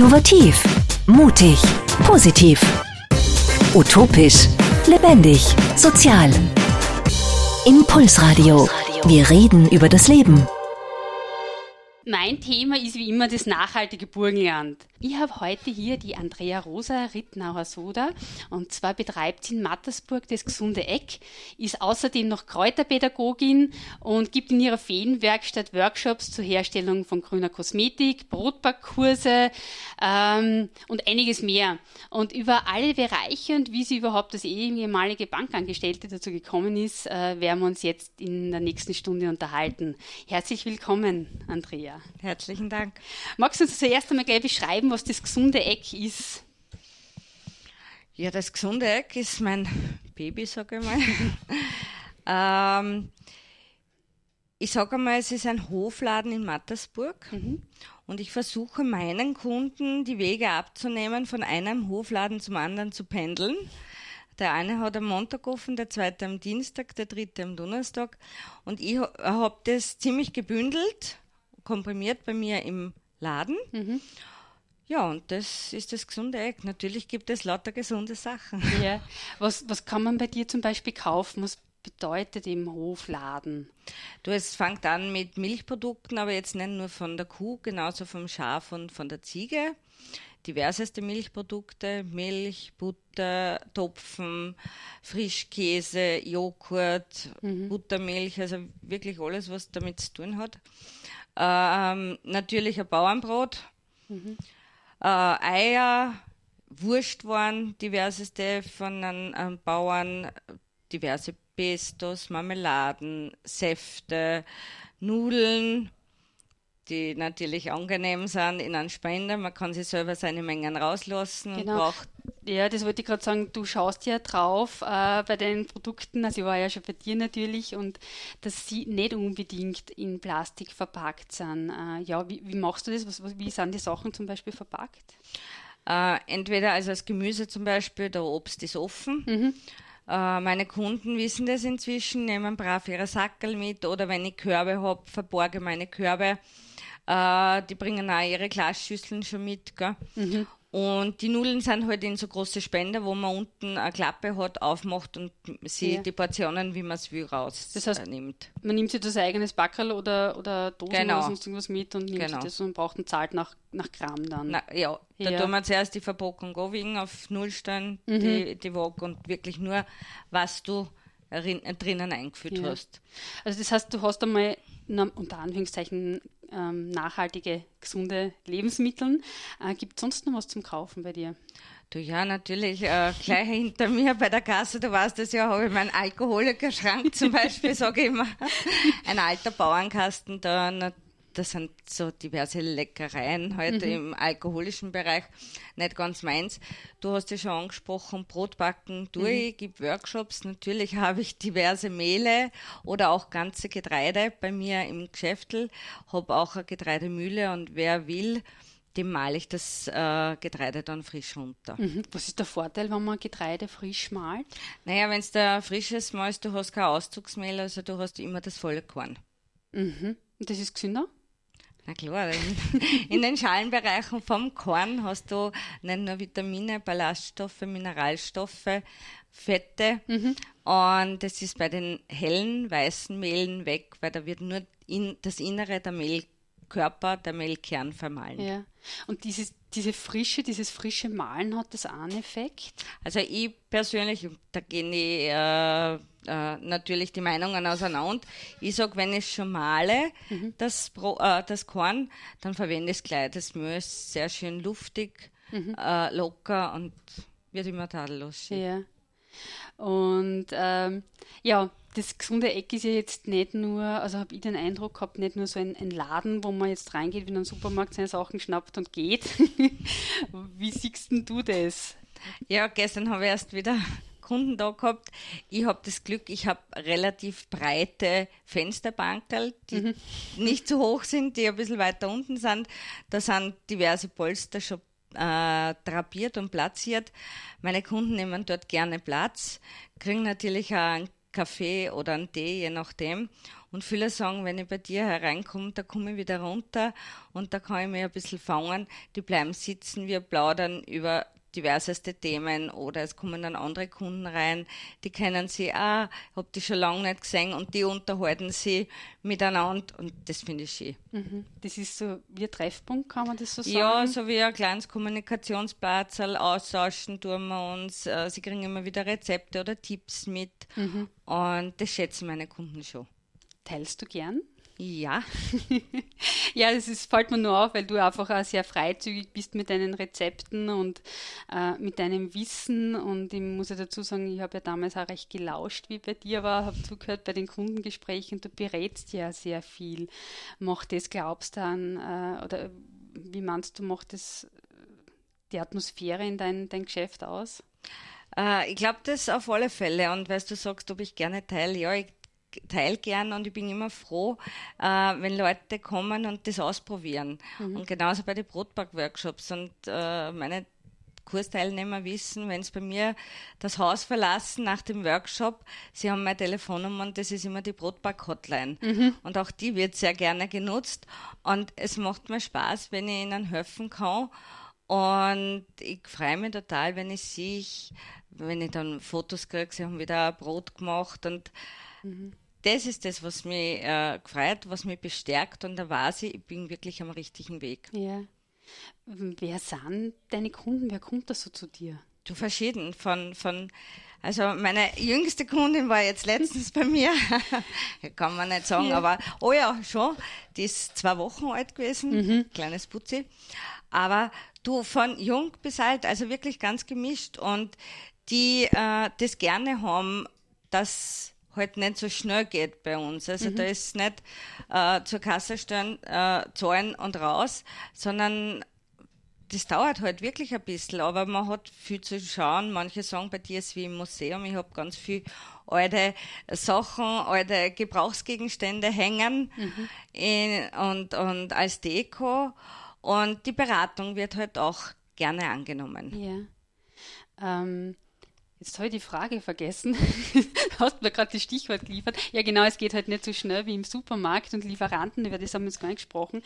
Innovativ, mutig, positiv. Utopisch, lebendig, sozial. Impulsradio. Wir reden über das Leben. Mein Thema ist wie immer das nachhaltige Burgenland. Ich habe heute hier die Andrea Rosa Rittnauer Soda und zwar betreibt sie in Mattersburg das gesunde Eck, ist außerdem noch Kräuterpädagogin und gibt in ihrer Feenwerkstatt Workshops zur Herstellung von grüner Kosmetik, Brotbackkurse ähm, und einiges mehr. Und über alle Bereiche und wie sie überhaupt als ehemalige Bankangestellte dazu gekommen ist, äh, werden wir uns jetzt in der nächsten Stunde unterhalten. Herzlich willkommen, Andrea. Herzlichen Dank. Magst du uns zuerst einmal gleich beschreiben, was das gesunde Eck ist? Ja, das gesunde Eck ist mein Baby, sage ich mal. ähm, ich sage einmal, es ist ein Hofladen in Mattersburg mhm. und ich versuche meinen Kunden die Wege abzunehmen, von einem Hofladen zum anderen zu pendeln. Der eine hat am Montag offen, der zweite am Dienstag, der dritte am Donnerstag. Und ich habe das ziemlich gebündelt komprimiert bei mir im Laden. Mhm. Ja, und das ist das gesunde Eck. Natürlich gibt es lauter gesunde Sachen. Ja. Was, was kann man bei dir zum Beispiel kaufen? Was bedeutet im Hofladen? Du, es fängt an mit Milchprodukten, aber jetzt nicht nur von der Kuh, genauso vom Schaf und von der Ziege. Diverseste Milchprodukte, Milch, Butter, Topfen, Frischkäse, Joghurt, mhm. Buttermilch, also wirklich alles, was damit zu tun hat. Ähm, natürlich ein Bauernbrot, mhm. Äh, Eier, Wurstwaren, diverseste von einem, einem Bauern, diverse Pestos, Marmeladen, Säfte, Nudeln, die natürlich angenehm sind in einem Spender. Man kann sich selber seine Mengen rauslassen genau. ja, das wollte ich gerade sagen. Du schaust ja drauf äh, bei den Produkten, also ich war ja schon bei dir natürlich, und dass sie nicht unbedingt in Plastik verpackt sind. Äh, ja, wie, wie, machst du das? Was, wie sind die Sachen zum Beispiel verpackt? Äh, entweder also das Gemüse zum Beispiel, der Obst ist offen. Mhm. Äh, meine Kunden wissen das inzwischen, nehmen brav ihre Sackel mit oder wenn ich Körbe habe, verborge meine Körbe. Äh, die bringen auch ihre Glasschüsseln schon mit. Mhm. Und die Nudeln sind halt in so große Spender, wo man unten eine Klappe hat, aufmacht und sie ja. die Portionen, wie man es will, rausnimmt. Das heißt, nimmt. man nimmt sich das eigenes Backerl oder, oder Dosen genau. oder sonst irgendwas mit und nimmt genau. das und braucht und zahlt nach, nach Gramm dann. Na, ja, da ja. tun wir zuerst die Verpackung anwiegen auf Null stellen, mhm. die, die Waage und wirklich nur, was du drinnen eingeführt ja. hast. Also das heißt, du hast einmal unter Anführungszeichen ähm, nachhaltige, gesunde Lebensmittel. Äh, Gibt es sonst noch was zum Kaufen bei dir? Du ja, natürlich. Äh, gleich hinter mir bei der Kasse, du weißt das ja, habe ich meinen Alkoholikerschrank zum Beispiel, sage ich immer. Ein alter Bauernkasten, da das sind so diverse Leckereien heute mhm. im alkoholischen Bereich, nicht ganz meins. Du hast ja schon angesprochen, Brotbacken tue mhm. ich, gebe Workshops. Natürlich habe ich diverse Mehle oder auch ganze Getreide bei mir im Geschäftel, habe auch eine Getreidemühle und wer will, dem male ich das äh, Getreide dann frisch runter. Mhm. Was ist der Vorteil, wenn man Getreide frisch malt? Naja, wenn es da frisches malst, du hast kein Auszugsmehl, also du hast immer das volle Korn. Mhm. Und das ist gesünder? Na klar, in den Schalenbereichen vom Korn hast du nicht nur Vitamine, Ballaststoffe, Mineralstoffe, Fette. Mhm. Und das ist bei den hellen, weißen Mehlen weg, weil da wird nur in, das Innere der Mehlkörper, der Mehlkern vermahlen. Ja. Und dieses, diese Frische, dieses frische Malen hat das einen Effekt? Also ich persönlich, da gehen die, äh, äh, natürlich die Meinungen auseinander. Ich sage, wenn ich schon male, mhm. das, äh, das Korn, dann verwende ich es gleich. Das Mehl ist sehr schön luftig, mhm. äh, locker und wird immer tadellos. Ja. Und ähm, ja, das gesunde Eck ist ja jetzt nicht nur, also habe ich den Eindruck gehabt, nicht nur so ein, ein, Laden, wo man jetzt reingeht, wie in einen Supermarkt seine Sachen schnappt und geht. wie siehst denn du das? Ja, gestern habe ich erst wieder Kunden da gehabt. Ich habe das Glück, ich habe relativ breite Fensterbankerl, die mhm. nicht zu hoch sind, die ein bisschen weiter unten sind. Da sind diverse Polster schon äh, drapiert und platziert. Meine Kunden nehmen dort gerne Platz, kriegen natürlich auch einen Kaffee oder einen Tee, je nachdem. Und viele sagen, wenn ich bei dir hereinkomme, da komme ich wieder runter und da kann ich mich ein bisschen fangen. Die bleiben sitzen, wir plaudern über diverseste Themen oder es kommen dann andere Kunden rein, die kennen sie, ah, hab die schon lange nicht gesehen und die unterhalten sie miteinander und das finde ich schön. Mhm. Das ist so wie ein Treffpunkt, kann man das so sagen? Ja, so wie ein kleines Kommunikationsplatz, austauschen tun wir uns, äh, sie kriegen immer wieder Rezepte oder Tipps mit mhm. und das schätzen meine Kunden schon. Teilst du gern? Ja. ja, das ist, fällt mir nur auf, weil du einfach auch sehr freizügig bist mit deinen Rezepten und äh, mit deinem Wissen. Und ich muss ja dazu sagen, ich habe ja damals auch recht gelauscht, wie bei dir war, habe zugehört bei den Kundengesprächen. Du berätst ja sehr viel. Macht das, glaubst du an, äh, oder wie meinst du, macht das die Atmosphäre in dein, dein Geschäft aus? Äh, ich glaube, das auf alle Fälle. Und weißt du sagst, ob ich gerne teile, ja, ich teile gern und ich bin immer froh, äh, wenn Leute kommen und das ausprobieren. Mhm. Und genauso bei den Brotback-Workshops. Und äh, meine Kursteilnehmer wissen, wenn sie bei mir das Haus verlassen nach dem Workshop, sie haben meine Telefonnummer und das ist immer die Brotback-Hotline. Mhm. Und auch die wird sehr gerne genutzt. Und es macht mir Spaß, wenn ich ihnen helfen kann. Und ich freue mich total, wenn ich sehe, wenn ich dann Fotos kriege, sie haben wieder Brot gemacht und mhm das ist das, was mich äh, gefreut, was mich bestärkt und da weiß ich, ich bin wirklich am richtigen Weg. Ja. Wer sind deine Kunden? Wer kommt da so zu dir? Du verschieden von, von also meine jüngste Kundin war jetzt letztens bei mir, kann man nicht sagen, ja. aber oh ja, schon, die ist zwei Wochen alt gewesen, mhm. kleines Putzi. Aber du von jung bis alt, also wirklich ganz gemischt und die äh, das gerne haben, dass halt nicht so schnell geht bei uns. Also mhm. da ist nicht äh, zur Kasse stellen, äh, zahlen und raus, sondern das dauert halt wirklich ein bisschen, aber man hat viel zu schauen. Manche sagen, bei dir ist wie im Museum, ich habe ganz viel alte Sachen, alte Gebrauchsgegenstände hängen mhm. in, und, und als Deko. Und die Beratung wird halt auch gerne angenommen. Ja. Ähm, Jetzt habe ich die Frage vergessen. Hast mir gerade das Stichwort geliefert. Ja, genau, es geht halt nicht so schnell wie im Supermarkt und Lieferanten, über das haben wir jetzt gar nicht gesprochen.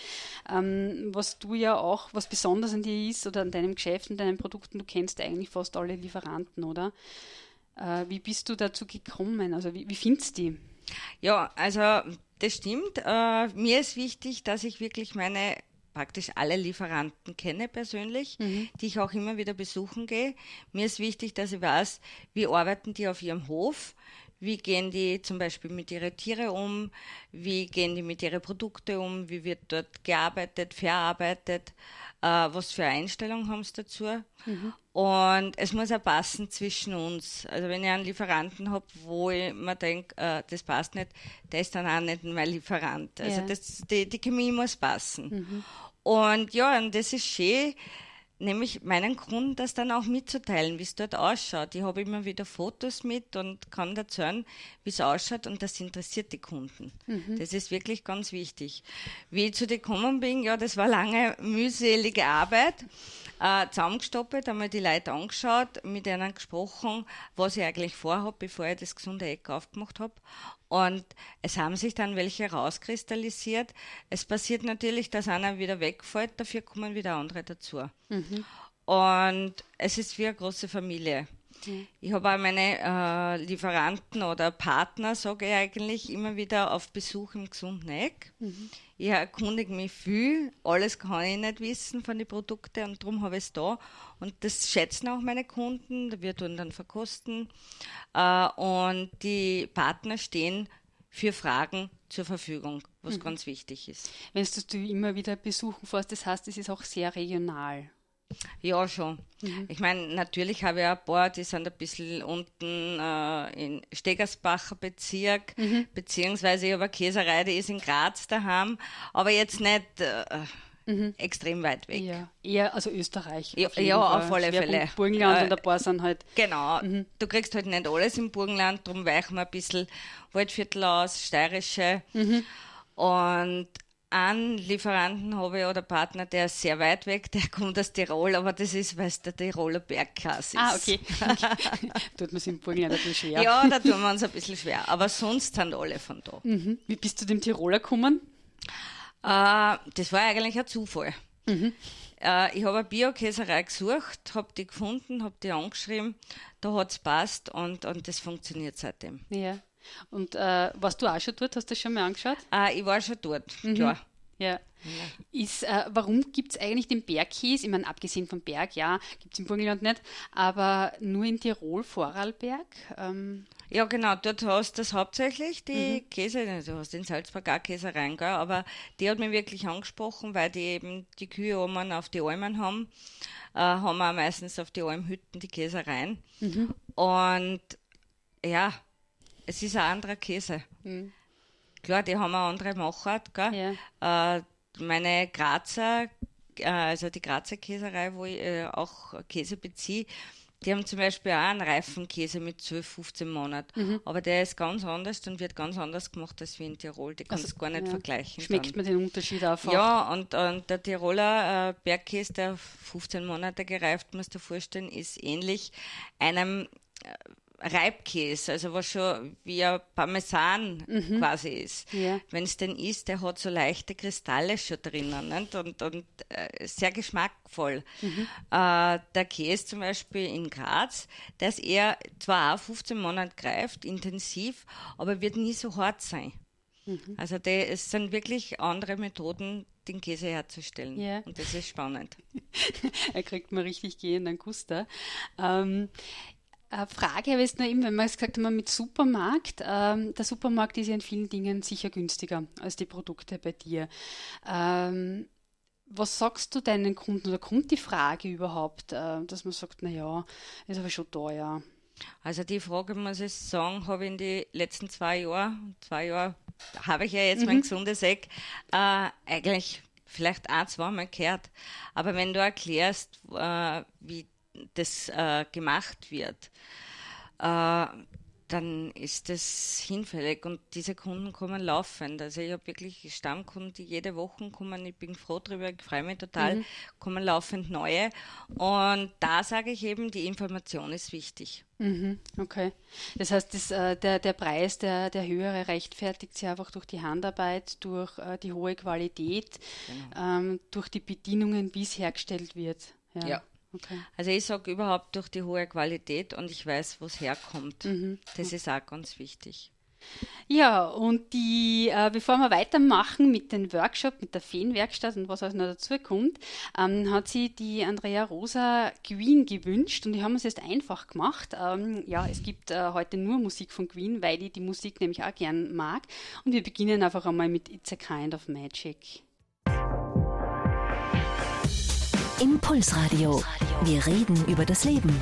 Ähm, was du ja auch, was besonders an dir ist oder an deinem Geschäft und deinen Produkten, du kennst eigentlich fast alle Lieferanten, oder? Äh, wie bist du dazu gekommen? Also, wie, wie findest du die? Ja, also, das stimmt. Äh, mir ist wichtig, dass ich wirklich meine praktisch alle Lieferanten kenne persönlich, mhm. die ich auch immer wieder besuchen gehe. Mir ist wichtig, dass ich weiß, wie arbeiten die auf ihrem Hof, wie gehen die zum Beispiel mit ihren Tieren um, wie gehen die mit ihren Produkten um, wie wird dort gearbeitet, verarbeitet, äh, was für Einstellungen haben sie dazu. Mhm. Und es muss auch passen zwischen uns. Also wenn ich einen Lieferanten habe, wo ich mir denke, äh, das passt nicht, der ist dann auch nicht mein Lieferant. Also ja. das, die, die Chemie muss passen. Mhm. Und ja, und das ist schön, nämlich meinen Kunden das dann auch mitzuteilen, wie es dort ausschaut. Ich habe immer wieder Fotos mit und kann erzählen, wie es ausschaut und das interessiert die Kunden. Mhm. Das ist wirklich ganz wichtig. Wie ich zu dir gekommen bin, ja, das war lange mühselige Arbeit äh, zusammengestoppelt, einmal die Leute angeschaut, mit ihnen gesprochen, was ich eigentlich vorhabe, bevor ich das gesunde Eck aufgemacht habe. Und es haben sich dann welche rauskristallisiert. Es passiert natürlich, dass einer wieder wegfällt, dafür kommen wieder andere dazu. Mhm. Und es ist wie eine große Familie. Mhm. Ich habe auch meine äh, Lieferanten oder Partner, sage ich eigentlich, immer wieder auf Besuch im gesunden Eck. Mhm. Ich erkundige mich viel, alles kann ich nicht wissen von den Produkten und darum habe ich es da. Und das schätzen auch meine Kunden, wir tun dann verkosten. Äh, und die Partner stehen für Fragen zur Verfügung, was mhm. ganz wichtig ist. Wenn du immer wieder besuchen fährst, das heißt, es ist auch sehr regional. Ja, schon. Mhm. Ich meine, natürlich habe ich ein paar, die sind ein bisschen unten äh, in Stegersbacher Bezirk, mhm. beziehungsweise ich habe eine Käserei, die ist in Graz daheim, aber jetzt nicht äh, mhm. extrem weit weg. Ja, eher also Österreich. Ja, auf, ja, auf alle Fälle. Burgenland äh, und ein paar sind halt. Genau, mhm. du kriegst halt nicht alles im Burgenland, darum weichen wir ein bisschen Waldviertel aus, steirische. Mhm. Und einen Lieferanten habe ich oder Partner, der ist sehr weit weg, der kommt aus Tirol, aber das ist, weil es der Tiroler Bergklasse ist. Ah, okay. tut man es im Burgenland ein bisschen schwer. Ja, da tun wir uns ein bisschen schwer, aber sonst sind alle von da. Mhm. Wie bist du dem Tiroler gekommen? Äh, das war eigentlich ein Zufall. Mhm. Äh, ich habe eine Biokäserei gesucht, habe die gefunden, habe die angeschrieben, da hat es passt und, und das funktioniert seitdem. Ja. Und äh, warst du auch schon dort? Hast du das schon mal angeschaut? Äh, ich war schon dort, mhm. klar. Ja. Ist, äh, warum gibt es eigentlich den Bergkäse? Ich meine, abgesehen vom Berg, ja, gibt es im Burgenland nicht, aber nur in Tirol, Vorarlberg? Ähm. Ja, genau, dort hast du das hauptsächlich, die mhm. Käse, du hast in Salzburg auch Käsereien, gell, aber die hat mich wirklich angesprochen, weil die eben die Kühe oben auf die Almen haben, äh, haben wir meistens auf die Almhütten die Käsereien. Mhm. Und ja, es ist ein anderer Käse. Mhm. Klar, die haben eine andere Machart. Gell? Ja. Äh, meine Grazer, äh, also die Grazer Käserei, wo ich äh, auch Käse beziehe, die haben zum Beispiel auch einen reifen Käse mit 12, 15 Monaten. Mhm. Aber der ist ganz anders und wird ganz anders gemacht als wie in Tirol. Die kannst du also, gar nicht ja. vergleichen. Schmeckt dann. man den Unterschied auch? Ja, und, und der Tiroler äh, Bergkäse, der 15 Monate gereift, musst du dir vorstellen, ist ähnlich einem äh, Reibkäse, also was schon wie ein Parmesan mhm. quasi ist. Ja. Wenn es denn ist, der hat so leichte Kristalle schon drinnen nicht? und, und äh, sehr geschmackvoll. Mhm. Äh, der Käse zum Beispiel in Graz, der ist eher zwar auch 15 Monate greift, intensiv, aber wird nie so hart sein. Mhm. Also die, es sind wirklich andere Methoden, den Käse herzustellen. Ja. Und das ist spannend. er kriegt mal richtig gehenden Guster. Ähm, äh, Frage habe ich noch eben, wenn wir es gesagt haben mit Supermarkt. Ähm, der Supermarkt ist ja in vielen Dingen sicher günstiger als die Produkte bei dir. Ähm, was sagst du deinen Kunden oder kommt die Frage überhaupt, äh, dass man sagt, naja, ist aber schon teuer? Also die Frage, muss ich sagen, habe ich in den letzten zwei Jahren, zwei Jahre habe ich ja jetzt mhm. mein gesundes Eck, äh, eigentlich vielleicht ein, zweimal gehört. Aber wenn du erklärst, äh, wie das äh, gemacht wird, äh, dann ist das hinfällig und diese Kunden kommen laufend. Also ich habe wirklich Stammkunden, die jede Woche kommen. Ich bin froh darüber, ich freue mich total, mhm. kommen laufend neue. Und da sage ich eben, die Information ist wichtig. Mhm, okay. Das heißt, das, äh, der, der Preis, der, der höhere, rechtfertigt sich einfach durch die Handarbeit, durch äh, die hohe Qualität, genau. ähm, durch die Bedienungen, wie es hergestellt wird. ja. ja. Okay. Also ich sage überhaupt durch die hohe Qualität und ich weiß, wo es herkommt. Mhm. Das ist auch ganz wichtig. Ja, und die, äh, bevor wir weitermachen mit dem Workshop, mit der Feenwerkstatt und was alles noch dazu kommt, ähm, hat sie die Andrea Rosa Queen gewünscht und die haben es jetzt einfach gemacht. Ähm, ja, es gibt äh, heute nur Musik von Queen, weil ich die Musik nämlich auch gern mag. Und wir beginnen einfach einmal mit It's a Kind of Magic. Impulsradio. Wir reden über das Leben.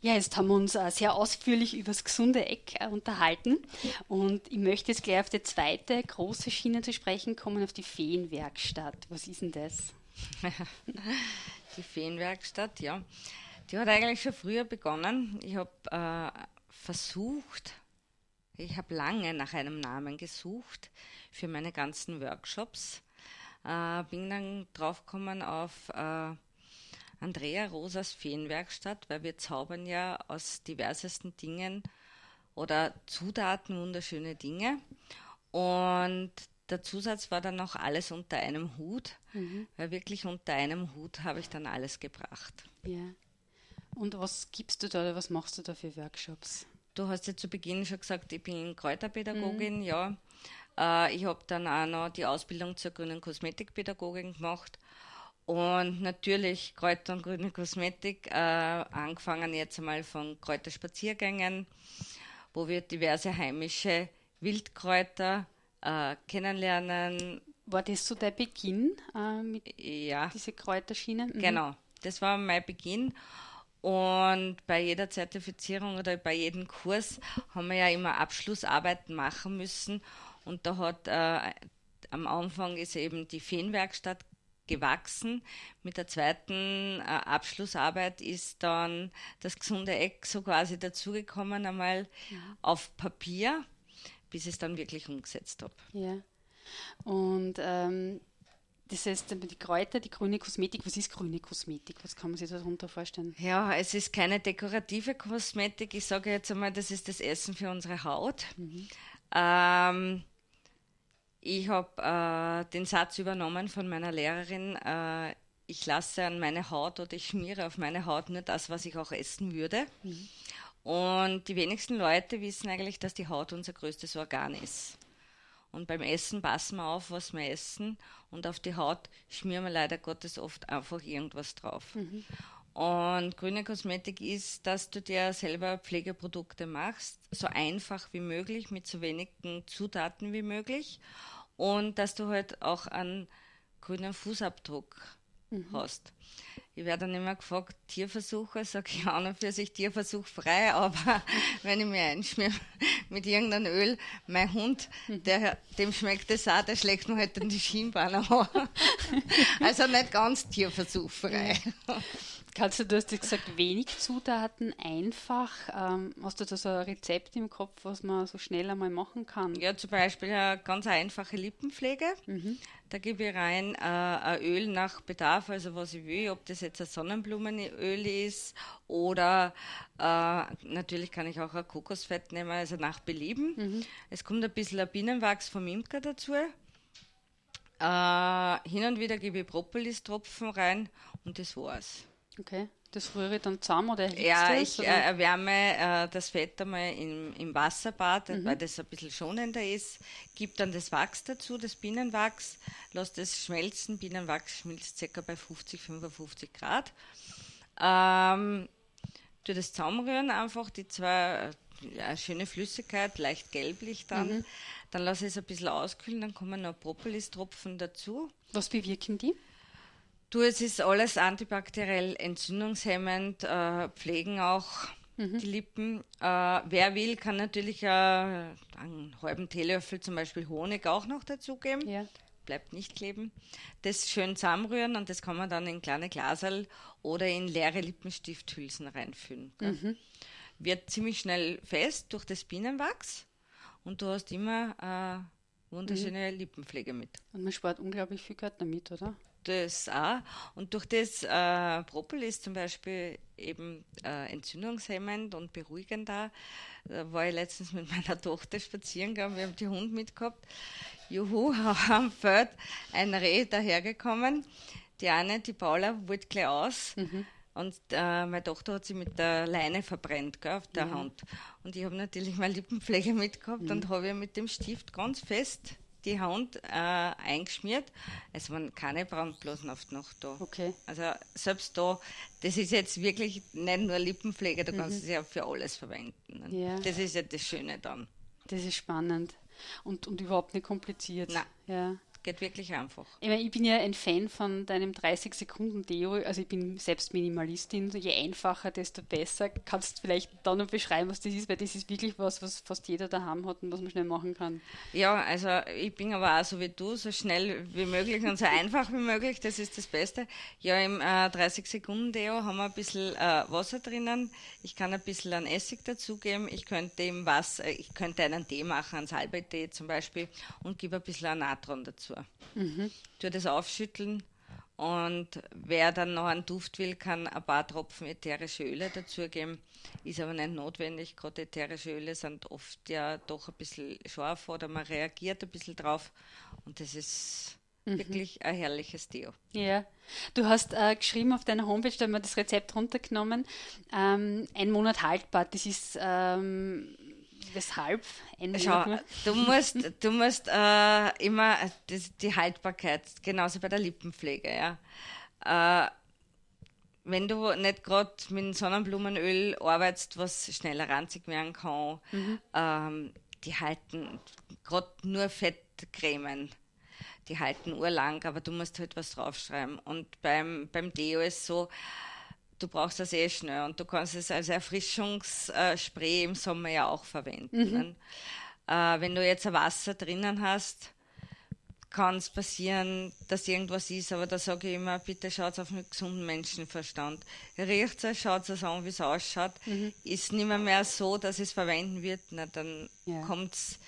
Ja, jetzt haben wir uns äh, sehr ausführlich über das gesunde Eck äh, unterhalten und ich möchte jetzt gleich auf die zweite große Schiene zu sprechen kommen, auf die Feenwerkstatt. Was ist denn das? die Feenwerkstatt, ja. Die hat eigentlich schon früher begonnen. Ich habe äh, versucht, ich habe lange nach einem Namen gesucht für meine ganzen Workshops äh, bin dann draufgekommen auf äh, Andrea Rosas Feenwerkstatt, weil wir zaubern ja aus diversesten Dingen oder Zutaten wunderschöne Dinge. Und der Zusatz war dann noch alles unter einem Hut, mhm. weil wirklich unter einem Hut habe ich dann alles gebracht. Ja. Und was gibst du da oder was machst du da für Workshops? Du hast ja zu Beginn schon gesagt, ich bin Kräuterpädagogin, mhm. ja. Äh, ich habe dann auch noch die Ausbildung zur grünen Kosmetikpädagogin gemacht. Und natürlich Kräuter und grüne Kosmetik, äh, angefangen jetzt einmal von Kräuterspaziergängen, wo wir diverse heimische Wildkräuter äh, kennenlernen. War das so der Beginn äh, mit ja. diese Kräuterschiene? Mhm. Genau, das war mein Beginn. Und bei jeder Zertifizierung oder bei jedem Kurs haben wir ja immer Abschlussarbeiten machen müssen. Und da hat äh, am Anfang ist eben die Feenwerkstatt gewachsen. Mit der zweiten äh, Abschlussarbeit ist dann das gesunde Eck so quasi dazugekommen, einmal ja. auf Papier. bis ich es dann wirklich umgesetzt habe. Ja. Und ähm, das heißt, die Kräuter, die grüne Kosmetik, was ist grüne Kosmetik? Was kann man sich darunter vorstellen? Ja, es ist keine dekorative Kosmetik. Ich sage jetzt einmal, das ist das Essen für unsere Haut. Mhm. Ähm, ich habe äh, den Satz übernommen von meiner Lehrerin, äh, ich lasse an meine Haut oder ich schmiere auf meine Haut nur das, was ich auch essen würde. Mhm. Und die wenigsten Leute wissen eigentlich, dass die Haut unser größtes Organ ist. Und beim Essen passen wir auf, was wir essen. Und auf die Haut schmieren wir leider Gottes oft einfach irgendwas drauf. Mhm. Und grüne Kosmetik ist, dass du dir selber Pflegeprodukte machst, so einfach wie möglich, mit so wenigen Zutaten wie möglich. Und dass du halt auch einen grünen Fußabdruck mhm. hast. Ich werde dann immer gefragt, Tierversuche, sage ich an und für sich tierversuchfrei, aber wenn ich mir einschmier mit irgendeinem Öl, mein Hund, der, dem schmeckt es auch, der schlägt mir halt dann die Schienbeine an. Also nicht ganz tierversuchfrei. Kannst du, du hast gesagt, wenig Zutaten, einfach. Ähm, hast du da so ein Rezept im Kopf, was man so schnell einmal machen kann? Ja, zum Beispiel eine ganz einfache Lippenpflege. Mhm. Da gebe ich rein äh, ein Öl nach Bedarf, also was ich will, ob das jetzt ein Sonnenblumenöl ist oder äh, natürlich kann ich auch ein Kokosfett nehmen, also nach Belieben. Mhm. Es kommt ein bisschen ein Bienenwachs vom Imker dazu. Äh, hin und wieder gebe ich Propolis-Tropfen rein und das war's. Okay. Das rühre ich dann zusammen oder Ja, ich äh, erwärme äh, das Fett einmal im, im Wasserbad, mhm. weil das ein bisschen schonender ist. Gib dann das Wachs dazu, das Bienenwachs, lass das schmelzen. Bienenwachs schmilzt ca. bei 50, 55 Grad. Ähm, tu das zusammenrühren, einfach die zwei, ja, schöne Flüssigkeit, leicht gelblich dann. Mhm. Dann lasse ich es ein bisschen auskühlen, dann kommen noch Propolis-Tropfen dazu. Was bewirken die? Du, es ist alles antibakteriell entzündungshemmend, äh, pflegen auch mhm. die Lippen. Äh, wer will, kann natürlich äh, einen halben Teelöffel zum Beispiel Honig auch noch dazugeben. Ja. Bleibt nicht kleben. Das schön zusammenrühren und das kann man dann in kleine Glasel oder in leere Lippenstifthülsen reinfüllen. Mhm. Wird ziemlich schnell fest durch das Bienenwachs und du hast immer äh, wunderschöne mhm. Lippenpflege mit. Und man spart unglaublich viel Geld damit, oder? Das auch. Und durch das äh, Propolis zum Beispiel eben äh, entzündungshemmend und beruhigend da. Da war ich letztens mit meiner Tochter spazieren gegangen, wir haben die Hund mitgehabt. Juhu, am Feld ein Reh dahergekommen. Die eine, die Paula, wollte gleich aus. Mhm. Und äh, meine Tochter hat sie mit der Leine verbrennt gell, auf der mhm. Hand. Und ich habe natürlich meine Lippenpflege mitgehabt mhm. und habe mit dem Stift ganz fest die Hand äh, eingeschmiert. Es waren keine Brandblasen oft noch da. Okay. Also selbst da, das ist jetzt wirklich nicht nur Lippenpflege, du mhm. kannst es ja für alles verwenden. Ja. Das ist ja das Schöne dann. Das ist spannend und, und überhaupt nicht kompliziert. Nein. Ja geht wirklich einfach. Ich, meine, ich bin ja ein Fan von deinem 30-Sekunden-Deo. Also ich bin selbst Minimalistin. Je einfacher, desto besser. Kannst du vielleicht da noch beschreiben, was das ist? Weil das ist wirklich was, was fast jeder daheim hat und was man schnell machen kann. Ja, also ich bin aber auch so wie du, so schnell wie möglich und so einfach wie möglich. Das ist das Beste. Ja, im äh, 30-Sekunden-Deo haben wir ein bisschen äh, Wasser drinnen. Ich kann ein bisschen an Essig dazugeben. Ich könnte im Wasser, ich könnte einen Tee machen, einen Salbeitee zum Beispiel und gebe ein bisschen Natron dazu dazu. Mhm. Tue das aufschütteln und wer dann noch einen Duft will, kann ein paar Tropfen ätherische Öle dazugeben. Ist aber nicht notwendig. Gerade ätherische Öle sind oft ja doch ein bisschen scharf oder man reagiert ein bisschen drauf. Und das ist mhm. wirklich ein herrliches Deo. Ja, du hast äh, geschrieben auf deiner Homepage, da haben wir das Rezept runtergenommen, ähm, ein Monat haltbar. Das ist ähm, Weshalb? Schau, du musst, du musst äh, immer die, die, Haltbarkeit, genauso bei der Lippenpflege, ja. Äh, wenn du nicht gerade mit Sonnenblumenöl arbeitest, was schneller ranzig werden kann, mhm. ähm, die halten gerade nur Fettcremen, die halten urlang, aber du musst halt was draufschreiben. Und beim, beim Deo ist so, du brauchst das eh schnell und du kannst es als Erfrischungsspray im Sommer ja auch verwenden. Mhm. Äh, wenn du jetzt ein Wasser drinnen hast, kann es passieren, dass irgendwas ist, aber da sage ich immer, bitte schaut auf einen gesunden Menschenverstand. Riecht es, schaut es an, wie es ausschaut. Mhm. Ist nicht mehr, mehr so, dass es verwenden wird, na, dann ja. kommt es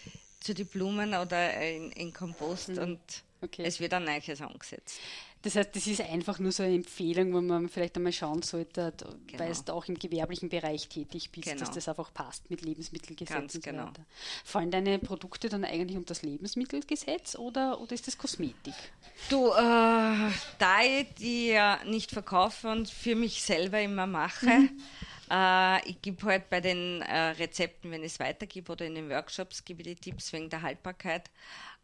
zu den Blumen oder in, in Kompost mhm. und okay. es wird ein neues angesetzt. Das heißt, das ist einfach nur so eine Empfehlung, wo man vielleicht einmal schauen sollte, genau. weil du auch im gewerblichen Bereich tätig bist, genau. dass das einfach passt mit Lebensmittelgesetz und so genau. weiter. Fallen deine Produkte dann eigentlich unter das Lebensmittelgesetz oder, oder ist das Kosmetik? Du, äh, da ich die ja nicht verkaufe und für mich selber immer mache, mhm. Äh, ich gebe halt bei den äh, Rezepten, wenn es weitergebe oder in den Workshops, gebe ich die Tipps wegen der Haltbarkeit.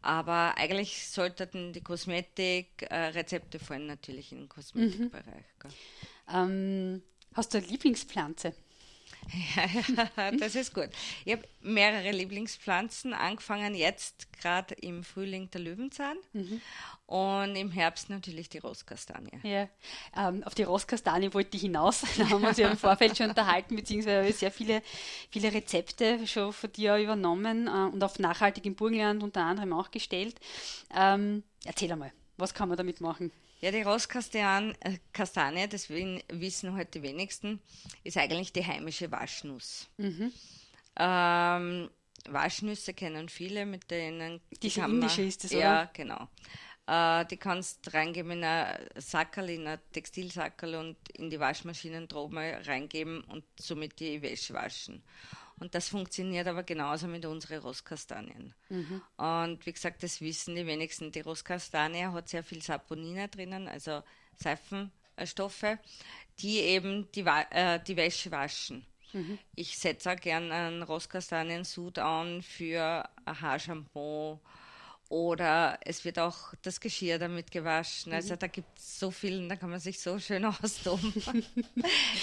Aber eigentlich sollten die Kosmetik-Rezepte äh, fallen natürlich in den Kosmetikbereich. Mhm. Ähm, hast du eine Lieblingspflanze? Ja, das ist gut. Ich habe mehrere Lieblingspflanzen, angefangen jetzt gerade im Frühling der Löwenzahn mhm. und im Herbst natürlich die Rosskastanie. Ja, ähm, auf die Rosskastanie wollte ich hinaus. Da haben wir uns ja im Vorfeld schon unterhalten, beziehungsweise habe ich sehr viele, viele Rezepte schon von dir übernommen äh, und auf nachhaltig im Burgenland unter anderem auch gestellt. Ähm, erzähl einmal, was kann man damit machen? Ja, die Rosskastanie, äh, das wissen heute die wenigsten, ist eigentlich die heimische Waschnuss. Mhm. Ähm, Waschnüsse kennen viele, mit denen. Die indische ist das, oder? Ja, genau. Äh, die kannst du reingeben in ein Sackerl, in ein Textilsackerl und in die Waschmaschinentrommel reingeben und somit die Wäsche waschen. Und das funktioniert aber genauso mit unseren Rostkastanien. Mhm. Und wie gesagt, das wissen die wenigsten. Die Rostkastanie hat sehr viel Saponine drinnen, also Seifenstoffe, die eben die, äh, die Wäsche waschen. Mhm. Ich setze auch gerne einen Rostkastaniensud an für ein Haarshampoo oder es wird auch das Geschirr damit gewaschen. Also mhm. da gibt es so viel, da kann man sich so schön austoben.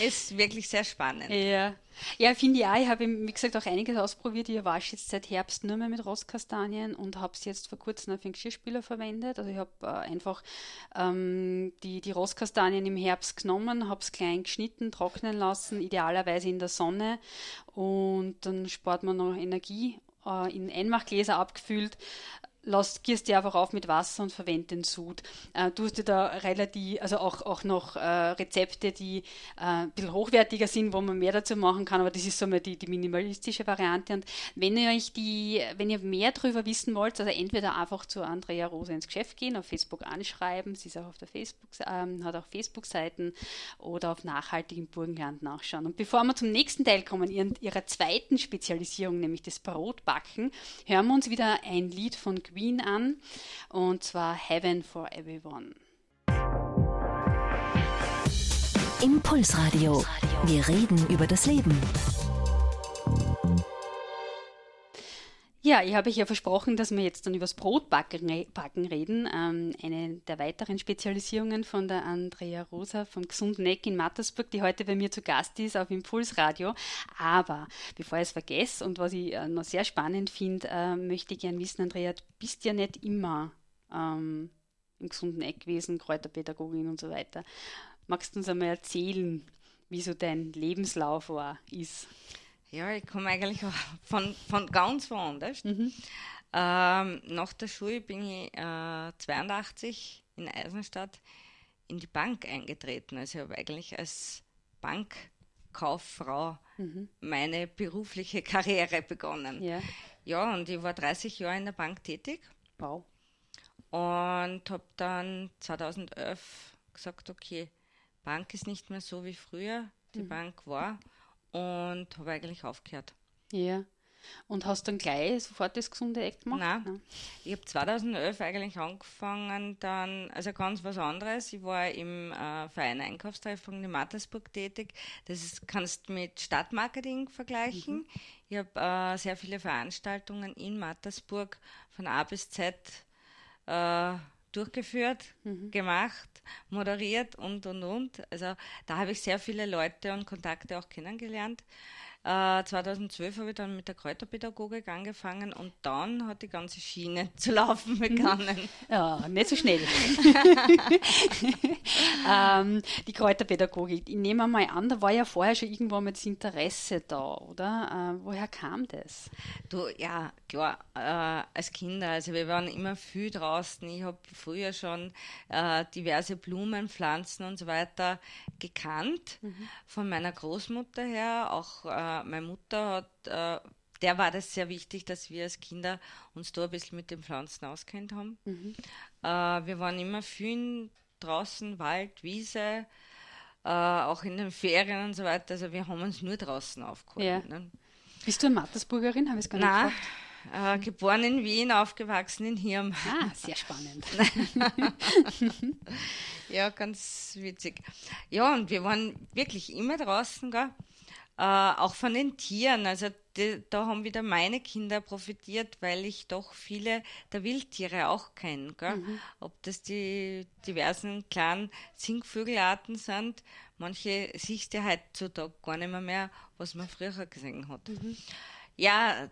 ist wirklich sehr spannend. Ja, ja finde ich auch. Ich habe, wie gesagt, auch einiges ausprobiert. Ich wasche jetzt seit Herbst nur mehr mit Rostkastanien und habe es jetzt vor kurzem auf den Geschirrspüler verwendet. Also ich habe äh, einfach ähm, die, die Rostkastanien im Herbst genommen, habe es klein geschnitten, trocknen lassen, idealerweise in der Sonne und dann spart man noch Energie äh, in Einmachgläser abgefüllt, lass, gierst dir einfach auf mit Wasser und verwende den Sud. Äh, du hast dir da relativ, also auch, auch noch äh, Rezepte, die äh, ein bisschen hochwertiger sind, wo man mehr dazu machen kann, aber das ist so mal die, die minimalistische Variante. Und wenn ihr euch die, wenn ihr mehr darüber wissen wollt, also entweder einfach zu Andrea Rose ins Geschäft gehen, auf Facebook anschreiben, sie ist auch auf der Facebook, ähm, hat auch Facebook-Seiten oder auf nachhaltigem Burgenland nachschauen. Und bevor wir zum nächsten Teil kommen, ihren, ihrer zweiten Spezialisierung, nämlich das Brotbacken, hören wir uns wieder ein Lied von Queen an und zwar Heaven for Everyone. Impulsradio. Wir reden über das Leben. Ja, ich habe ja versprochen, dass wir jetzt dann über das Brotbacken reden. Ähm, eine der weiteren Spezialisierungen von der Andrea Rosa vom Gesunden Eck in Mattersburg, die heute bei mir zu Gast ist auf Impulsradio. Aber bevor ich es vergesse und was ich äh, noch sehr spannend finde, äh, möchte ich gerne wissen, Andrea, du bist ja nicht immer ähm, im Gesunden Eck gewesen, Kräuterpädagogin und so weiter. Magst du uns einmal erzählen, wie so dein Lebenslauf war, ist? Ja, ich komme eigentlich von, von ganz woanders. Mhm. Ähm, nach der Schule bin ich äh, 82 in Eisenstadt in die Bank eingetreten. Also ich habe eigentlich als Bankkauffrau mhm. meine berufliche Karriere begonnen. Ja. ja, und ich war 30 Jahre in der Bank tätig. Wow. Und habe dann 2011 gesagt, okay, Bank ist nicht mehr so wie früher. Die mhm. Bank war und habe eigentlich aufgehört. Ja. Und hast dann gleich sofort das gesunde Eck gemacht? Nein. Nein. Ich habe 2011 eigentlich angefangen, dann, also ganz was anderes. Ich war im äh, Verein Einkaufstreffung in Mattersburg tätig. Das ist, kannst du mit Stadtmarketing vergleichen. Mhm. Ich habe äh, sehr viele Veranstaltungen in Mattersburg von A bis Z äh, durchgeführt, mhm. gemacht, moderiert und, und, und. Also da habe ich sehr viele Leute und Kontakte auch kennengelernt. 2012 äh, habe ich dann mit der Kräuterpädagogik angefangen und dann hat die ganze Schiene zu laufen mhm. begonnen. Ja, nicht so schnell. ähm, die Kräuterpädagogik, ich nehme mal an, da war ja vorher schon irgendwo mal das Interesse da, oder? Äh, woher kam das? Du, ja, klar, äh, als Kinder, also wir waren immer viel draußen. Ich habe früher schon äh, diverse Blumen, Pflanzen und so weiter gekannt, mhm. von meiner Großmutter her, auch äh, meine Mutter hat äh, der war das sehr wichtig, dass wir als Kinder uns da ein bisschen mit den Pflanzen auskennt haben. Mhm. Äh, wir waren immer viel draußen, Wald, Wiese, äh, auch in den Ferien und so weiter. Also wir haben uns nur draußen aufgehalten. Ja. Ne? Bist du eine Mattersburgerin? Habe ich gar nicht Nein, äh, geboren in Wien, aufgewachsen in Hirn. Ah, sehr spannend. ja, ganz witzig. Ja, und wir waren wirklich immer draußen, gell? Äh, auch von den Tieren. Also die, da haben wieder meine Kinder profitiert, weil ich doch viele der Wildtiere auch kenne. Mhm. Ob das die diversen kleinen Singvögelarten sind, manche siehst du heutzutage gar nicht mehr, mehr was man früher gesehen hat. Mhm. Ja,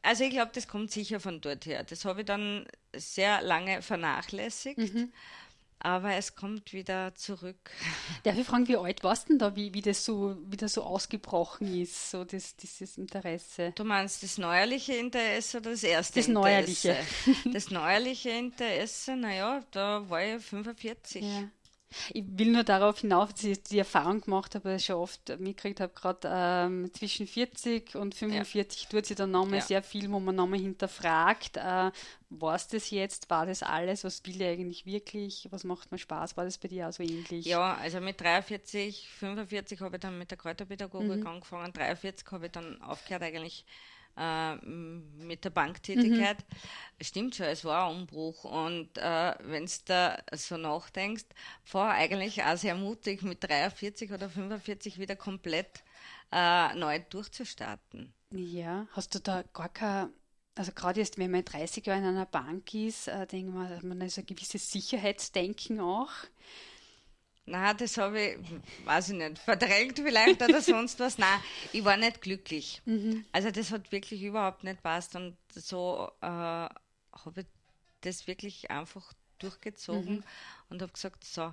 also ich glaube, das kommt sicher von dort her. Das habe ich dann sehr lange vernachlässigt. Mhm aber es kommt wieder zurück. Darf ich fragen, wie alt warst du denn da, wie, wie, das so, wie das so ausgebrochen ist, so das, dieses Interesse? Du meinst das neuerliche Interesse oder das erste das Interesse? Das neuerliche. Das neuerliche Interesse, naja, da war ich 45. Ja. Ich will nur darauf hinauf, dass ich die Erfahrung gemacht habe, schon oft mitgekriegt habe, gerade ähm, zwischen 40 und 45 ja. tut sich dann nochmal ja. sehr viel, wo man nochmal hinterfragt, äh, war es das jetzt, war das alles, was will ich eigentlich wirklich, was macht mir Spaß, war das bei dir auch so ähnlich? Ja, also mit 43, 45 habe ich dann mit der Kräuterpädagogik mhm. angefangen, 43 habe ich dann aufgehört eigentlich äh, mit der Banktätigkeit. Mhm. Stimmt schon, es war ein Umbruch. Und äh, wenn du da so nachdenkst, war eigentlich auch sehr mutig, mit 43 oder 45 wieder komplett äh, neu durchzustarten. Ja, hast du da gar kein also gerade jetzt, wenn man 30 Jahre in einer Bank ist, äh, denkt man, man ist ein gewisses Sicherheitsdenken auch. Na, das habe ich, weiß ich nicht, verdrängt vielleicht oder sonst was. Nein, ich war nicht glücklich. Mhm. Also das hat wirklich überhaupt nicht passt und so äh, habe ich das wirklich einfach durchgezogen mhm. und habe gesagt, so,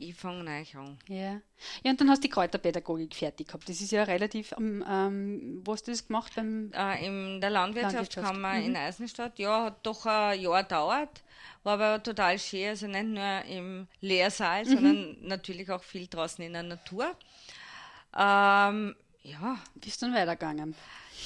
ich fange neu an. Ja. ja, und dann hast du die Kräuterpädagogik fertig gehabt. Das ist ja relativ, ähm, ähm wo hast du das gemacht? Beim äh, in der Landwirtschaftskammer Landwirtschaft. mhm. in Eisenstadt. Ja, hat doch ein Jahr gedauert, war aber total schön. Also nicht nur im Lehrsaal, mhm. sondern natürlich auch viel draußen in der Natur. Ähm, ja. Bist du dann weitergegangen?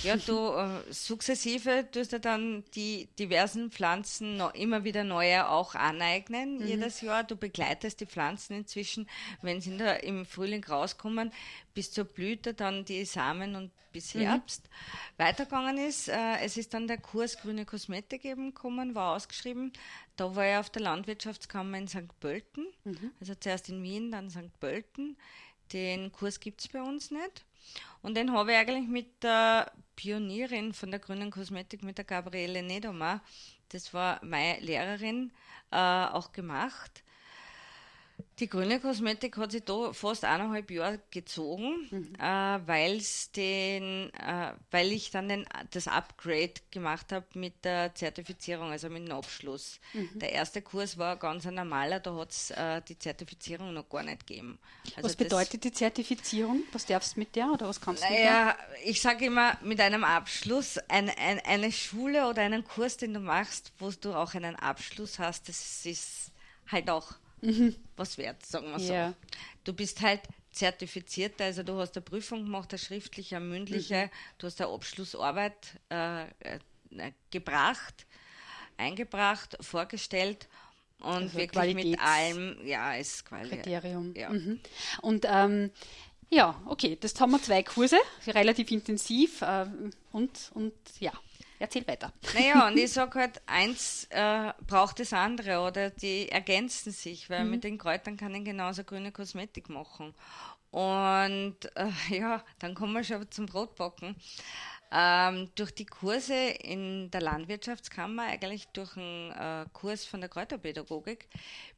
Ja, du äh, sukzessive tust du dann die diversen Pflanzen noch immer wieder neue auch aneignen mhm. jedes Jahr. Du begleitest die Pflanzen inzwischen, wenn sie der, im Frühling rauskommen, bis zur Blüte, dann die Samen und bis mhm. Herbst. Mhm. Weitergegangen ist, äh, es ist dann der Kurs Grüne Kosmetik eben gekommen, war ausgeschrieben. Da war ich auf der Landwirtschaftskammer in St. Pölten, mhm. also zuerst in Wien, dann St. Pölten. Den Kurs gibt es bei uns nicht. Und den habe ich eigentlich mit der Pionierin von der grünen Kosmetik, mit der Gabriele Nedomar, das war meine Lehrerin, äh, auch gemacht. Die grüne Kosmetik hat sich da fast eineinhalb Jahre gezogen, mhm. äh, weil's den, äh, weil ich dann den, das Upgrade gemacht habe mit der Zertifizierung, also mit dem Abschluss. Mhm. Der erste Kurs war ganz ein normaler, da hat es äh, die Zertifizierung noch gar nicht gegeben. Also was bedeutet die Zertifizierung? Was darfst du mit der oder was kannst du naja, mit der? Ich sage immer, mit einem Abschluss, ein, ein, eine Schule oder einen Kurs, den du machst, wo du auch einen Abschluss hast, das ist halt auch mhm. was wert, sagen wir so. Ja. Du bist halt zertifiziert, also du hast eine Prüfung gemacht, eine schriftliche, eine mündliche, mhm. du hast eine Abschlussarbeit äh, äh, gebracht, eingebracht, vorgestellt und also wirklich Qualitäts mit allem, ja, ist Qualität. Kriterium. Ja. Mhm. Und ähm, ja, okay, das haben wir zwei Kurse, relativ intensiv äh, und, und ja, Erzähl weiter. Naja, und ich sage halt, eins äh, braucht das andere oder die ergänzen sich, weil mhm. mit den Kräutern kann ich genauso grüne Kosmetik machen. Und äh, ja, dann kommen wir schon zum Brotbacken. Ähm, durch die Kurse in der Landwirtschaftskammer, eigentlich durch einen äh, Kurs von der Kräuterpädagogik,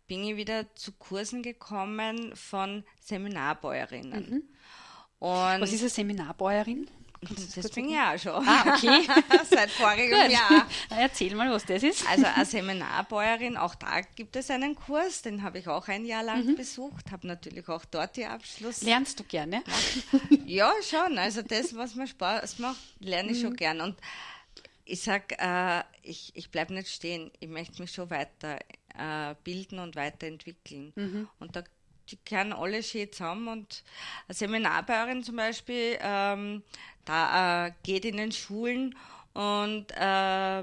bin ich wieder zu Kursen gekommen von Seminarbäuerinnen. Mhm. Was ist eine Seminarbäuerin? Das bin ich auch schon. Ah, okay. Seit vorigem Jahr. Erzähl mal, was das ist. Also als Seminarbäuerin, auch da gibt es einen Kurs, den habe ich auch ein Jahr lang mhm. besucht, habe natürlich auch dort die Abschluss. Lernst du gerne? Ja, schon. Also das, was mir Spaß macht, lerne ich mhm. schon gern. Und ich sage, äh, ich, ich bleibe nicht stehen. Ich möchte mich schon weiter äh, bilden und weiterentwickeln. Mhm. Und da die kehren alle schön zusammen. Und eine Seminarbäuerin zum Beispiel, ähm, da äh, geht in den Schulen und äh,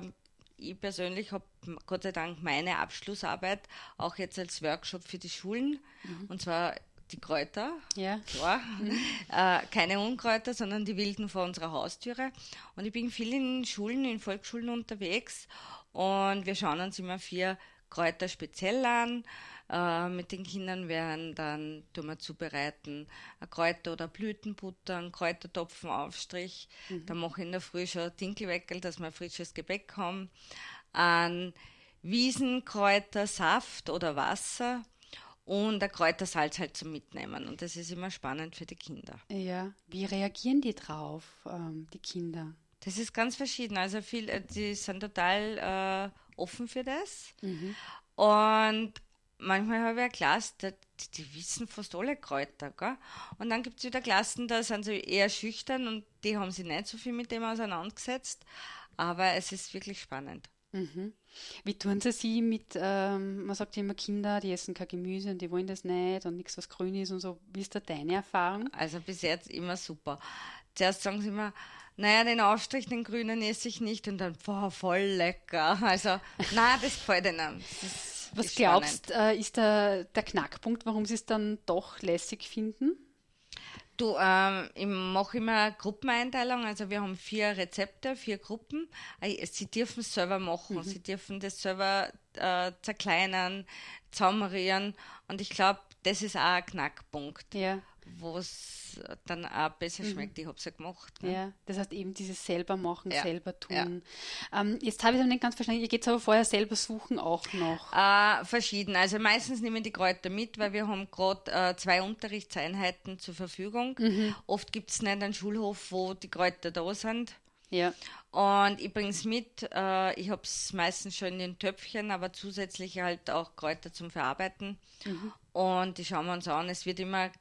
ich persönlich habe Gott sei Dank meine Abschlussarbeit auch jetzt als Workshop für die Schulen. Mhm. Und zwar die Kräuter, ja. klar. Mhm. Äh, keine Unkräuter, sondern die wilden vor unserer Haustüre. Und ich bin viel in Schulen, in Volksschulen unterwegs und wir schauen uns immer vier Kräuter speziell an. Äh, mit den Kindern werden dann tun wir zubereiten Kräuter- oder Blütenbutter, einen Kräutertopfenaufstrich. Mhm. Dann mache ich in der Früh schon Dinkelweckel, dass wir frisches Gebäck haben. Ein Wiesenkräutersaft oder Wasser und ein Kräutersalz halt zum Mitnehmen. Und das ist immer spannend für die Kinder. Ja, wie reagieren die drauf, ähm, die Kinder? Das ist ganz verschieden. Also viel, äh, die sind total äh, offen für das. Mhm. Und manchmal habe ich eine Klasse, die, die, wissen fast alle Kräuter. Gell? Und dann gibt es wieder Klassen, da sind sie eher schüchtern und die haben sich nicht so viel mit dem auseinandergesetzt. Aber es ist wirklich spannend. Mhm. Wie tun Sie sie mit, ähm, man sagt ja immer Kinder, die essen kein Gemüse und die wollen das nicht und nichts, was grün ist und so. Wie ist da deine Erfahrung? Also bis jetzt immer super. Zuerst sagen sie immer, naja, den Aufstrich, den grünen esse ich nicht und dann, boah, voll lecker. Also, na, das gefällt ihnen. Das was glaubst, äh, ist der, der Knackpunkt, warum sie es dann doch lässig finden? Du, ähm, ich mache immer Gruppeneinteilung. Also wir haben vier Rezepte, vier Gruppen. Äh, sie dürfen es selber machen. Mhm. Sie dürfen das selber äh, zerkleinern, zusammerieren. Und ich glaube, das ist auch ein Knackpunkt. Ja wo es dann auch besser mhm. schmeckt. Mhm. Ich habe es ja gemacht. Ne? Ja, das heißt eben dieses selber machen, ja. selber tun. Ja. Ähm, jetzt habe ich es nicht ganz verstanden, ihr geht aber vorher selber suchen auch noch. Äh, verschieden. Also meistens nehmen die Kräuter mit, weil wir haben gerade äh, zwei Unterrichtseinheiten zur Verfügung. Mhm. Oft gibt es nicht einen Schulhof, wo die Kräuter da sind. Ja. Und ich bringe es mit. Äh, ich habe es meistens schon in den Töpfchen, aber zusätzlich halt auch Kräuter zum Verarbeiten. Mhm. Und die schauen wir uns an. Es wird immer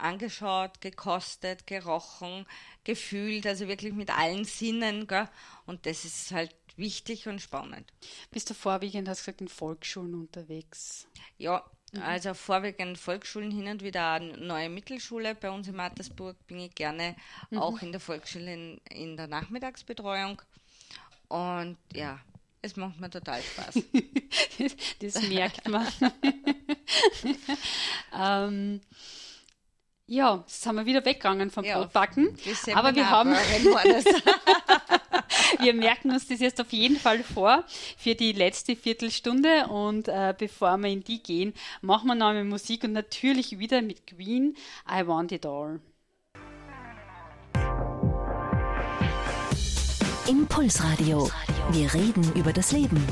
angeschaut, gekostet, gerochen, gefühlt, also wirklich mit allen Sinnen. Gell? Und das ist halt wichtig und spannend. Bist du vorwiegend, hast du gesagt, in Volksschulen unterwegs? Ja, mhm. also vorwiegend Volksschulen, hin und wieder eine neue Mittelschule. Bei uns in Mattersburg bin ich gerne mhm. auch in der Volksschule in, in der Nachmittagsbetreuung. Und ja, es macht mir total Spaß. das, merkt man. ähm, ja, jetzt sind wir wieder weggegangen vom ja, Brotbacken. Aber wir haben. wir merken uns das jetzt auf jeden Fall vor für die letzte Viertelstunde. Und äh, bevor wir in die gehen, machen wir noch einmal Musik und natürlich wieder mit Queen I Want It All. Impulsradio. Wir reden über das Leben.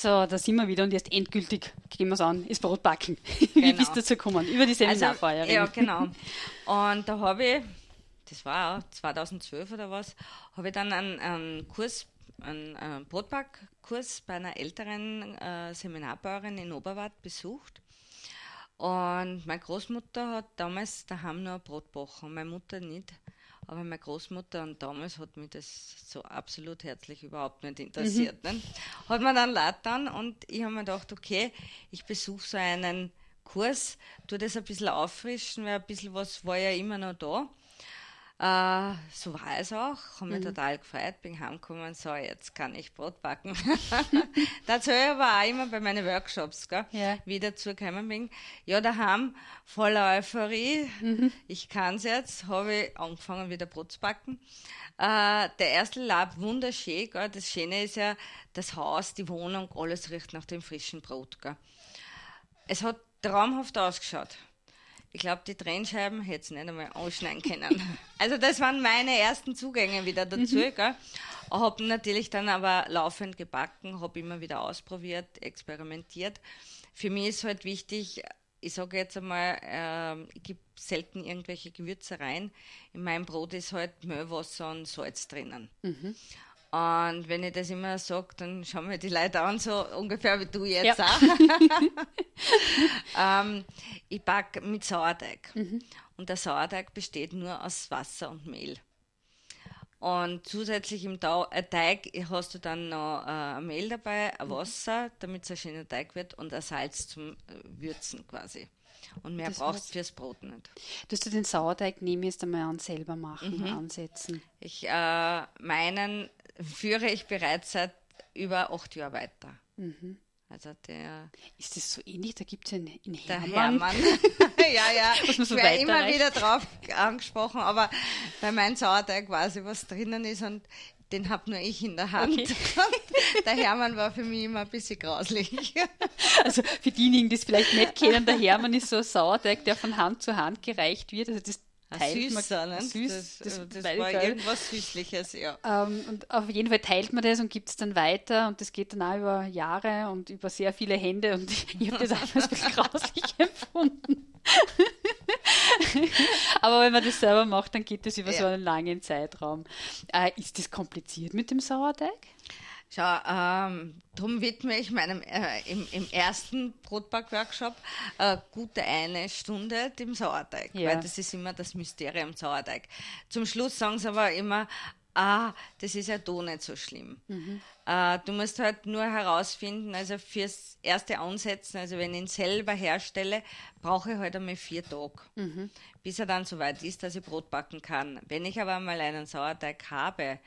So, da sind wir wieder und jetzt endgültig gehen wir es an, ist Brotbacken. Genau. Wie bist du dazu gekommen? Über die Seminarfeuerin. Also, ja, genau. Und da habe ich, das war auch 2012 oder was, habe ich dann einen, einen Kurs, einen, einen Brotbackkurs bei einer älteren äh, Seminarbauerin in Oberwart besucht. Und meine Großmutter hat damals daheim nur Brot gebacken, meine Mutter nicht. Aber meine Großmutter und damals hat mich das so absolut herzlich überhaupt nicht interessiert. Mhm. Ne? Hat man dann leid dann und ich habe mir gedacht, okay, ich besuche so einen Kurs, tue das ein bisschen auffrischen, weil ein bisschen was war ja immer noch da. Äh, so war es auch, habe mich mhm. total gefreut, bin heimgekommen so, jetzt kann ich Brot backen. Dazu aber auch immer bei meinen Workshops, gell, ja. wie ich dazu gekommen bin. Ja, daheim voller Euphorie, mhm. ich kann es jetzt, habe ich angefangen wieder Brot zu backen. Äh, der erste Lab wunderschön, gell. das Schöne ist ja, das Haus, die Wohnung, alles riecht nach dem frischen Brot. Gell. Es hat traumhaft ausgeschaut. Ich glaube, die Trennscheiben hätte es nicht einmal ausschneiden können. also das waren meine ersten Zugänge wieder dazu. Mhm. Habe natürlich dann aber laufend gebacken, habe immer wieder ausprobiert, experimentiert. Für mich ist halt wichtig, ich sage jetzt einmal, äh, ich gebe selten irgendwelche Gewürze rein. In meinem Brot ist halt Mehlwasser und Salz drinnen. Mhm. Und wenn ich das immer sage, dann schauen mir die Leute an, so ungefähr wie du jetzt ja. auch. ähm, ich backe mit Sauerteig. Mhm. Und der Sauerteig besteht nur aus Wasser und Mehl. Und zusätzlich im äh, Teig hast du dann noch äh, Mehl dabei, ein mhm. Wasser, damit es ein schöner Teig wird und ein Salz zum äh, Würzen quasi. Und mehr das brauchst du fürs Brot nicht. Dass du den Sauerteig nehmen jetzt einmal an selber machen, mhm. ansetzen. Ich, äh, meinen führe ich bereits seit über acht Jahren weiter. Mhm. Also der. Ist das so ähnlich? Da gibt es einen in Hermann. Der Hermann. ja, ja. Was man so ich werde immer wieder drauf angesprochen, aber bei meinem Sauerteig quasi was drinnen ist und den habe nur ich in der Hand. Okay. der Hermann war für mich immer ein bisschen grauslich. Also für diejenigen, die es vielleicht nicht kennen, der Hermann ist so ein Sauerteig, der von Hand zu Hand gereicht wird. Also das teilt Süßer, man, süß, das, das, war irgendwas Süßliches, ja. Ähm, und auf jeden Fall teilt man das und gibt es dann weiter und das geht dann auch über Jahre und über sehr viele Hände und ich habe das auch ein bisschen grauslich empfunden. Aber wenn man das selber macht, dann geht das über ja. so einen langen Zeitraum. Äh, ist das kompliziert mit dem Sauerteig? Schau, ähm, darum widme ich meinem äh, im, im, ersten Brotback-Workshop äh, gute eine Stunde dem Sauerteig, ja. weil das ist immer das Mysterium Sauerteig. Zum Schluss sagen sie aber immer, ah, das ist ja doch nicht so schlimm. Mhm. Äh, du musst halt nur herausfinden, also fürs erste Ansetzen, also wenn ich ihn selber herstelle, brauche ich halt einmal vier Tage, mhm. bis er dann so weit ist, dass ich Brot backen kann. Wenn ich aber mal einen Sauerteig habe,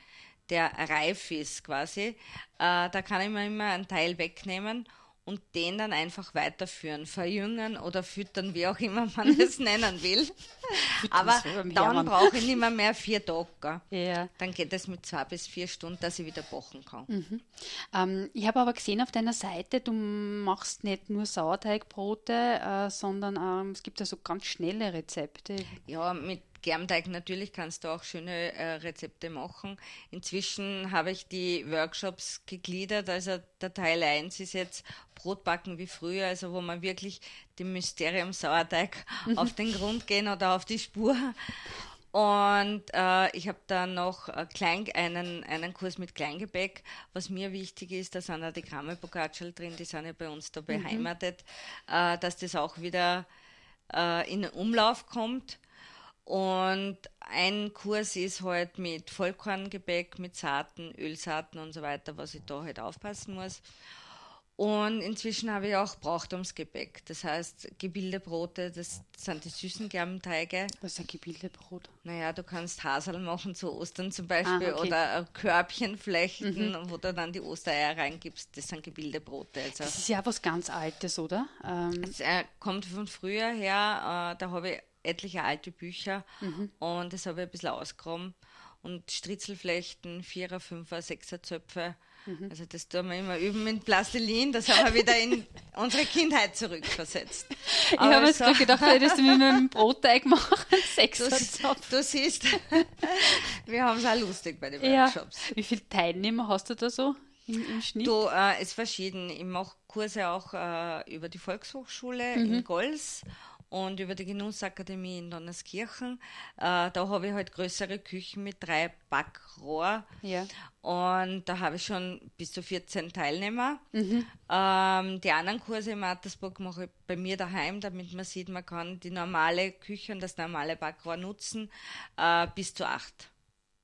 der reif ist quasi, äh, da kann ich mir immer einen Teil wegnehmen und den dann einfach weiterführen, verjüngen oder füttern, wie auch immer man es nennen will. Aber dann brauche ich nicht mehr, mehr vier Tage. Ja. Dann geht es mit zwei bis vier Stunden, dass ich wieder kochen kann. Mhm. Ähm, ich habe aber gesehen auf deiner Seite, du machst nicht nur Sauerteigbrote, äh, sondern ähm, es gibt ja so ganz schnelle Rezepte. Ja, mit Germteig natürlich kannst du auch schöne äh, Rezepte machen. Inzwischen habe ich die Workshops gegliedert. Also der Teil 1 ist jetzt Brotbacken wie früher, also wo man wirklich dem Mysterium Sauerteig mhm. auf den Grund gehen oder auf die Spur. Und äh, ich habe dann noch äh, Klein, einen, einen Kurs mit Kleingebäck. Was mir wichtig ist, da sind auch die Kramelpokatschel drin, die sind ja bei uns da mhm. beheimatet, mhm. äh, dass das auch wieder äh, in Umlauf kommt. Und ein Kurs ist halt mit Vollkorngebäck, mit Saaten, Ölsaaten und so weiter, was ich da halt aufpassen muss. Und inzwischen habe ich auch Brauchtumsgebäck. Das heißt, Gebildebrote, das sind die süßen Gerbenteige. Was ist ein Gebildebrot? Naja, du kannst Hasel machen zu Ostern zum Beispiel ah, okay. oder Körbchen flechten, mhm. wo du dann die Ostereier reingibst. Das sind Gebildebrote. Also das ist ja was ganz Altes, oder? Ähm es äh, kommt von früher her. Äh, da habe ich etliche alte Bücher mhm. und das habe ich ein bisschen ausgegraben. Und Stritzelflechten, Vierer, Fünfer, Sechser Zöpfe. Mhm. Also das tun wir immer üben mit Plastilin, das haben wir wieder in unsere Kindheit zurückversetzt. ich habe jetzt so, gerade gedacht, hättest du mit einem Brotteig machen, Sechser du, du siehst, wir haben es auch lustig bei den Workshops. Ja. Wie viele Teilnehmer hast du da so? Im, im Schnitt? Du, äh, es ist verschieden. Ich mache Kurse auch äh, über die Volkshochschule mhm. in Gols und über die Genussakademie in Donnerskirchen. Äh, da habe ich halt größere Küchen mit drei Backrohr. Ja. Und da habe ich schon bis zu 14 Teilnehmer. Mhm. Ähm, die anderen Kurse in Mattersburg mache ich bei mir daheim, damit man sieht, man kann die normale Küche und das normale Backrohr nutzen, äh, bis zu acht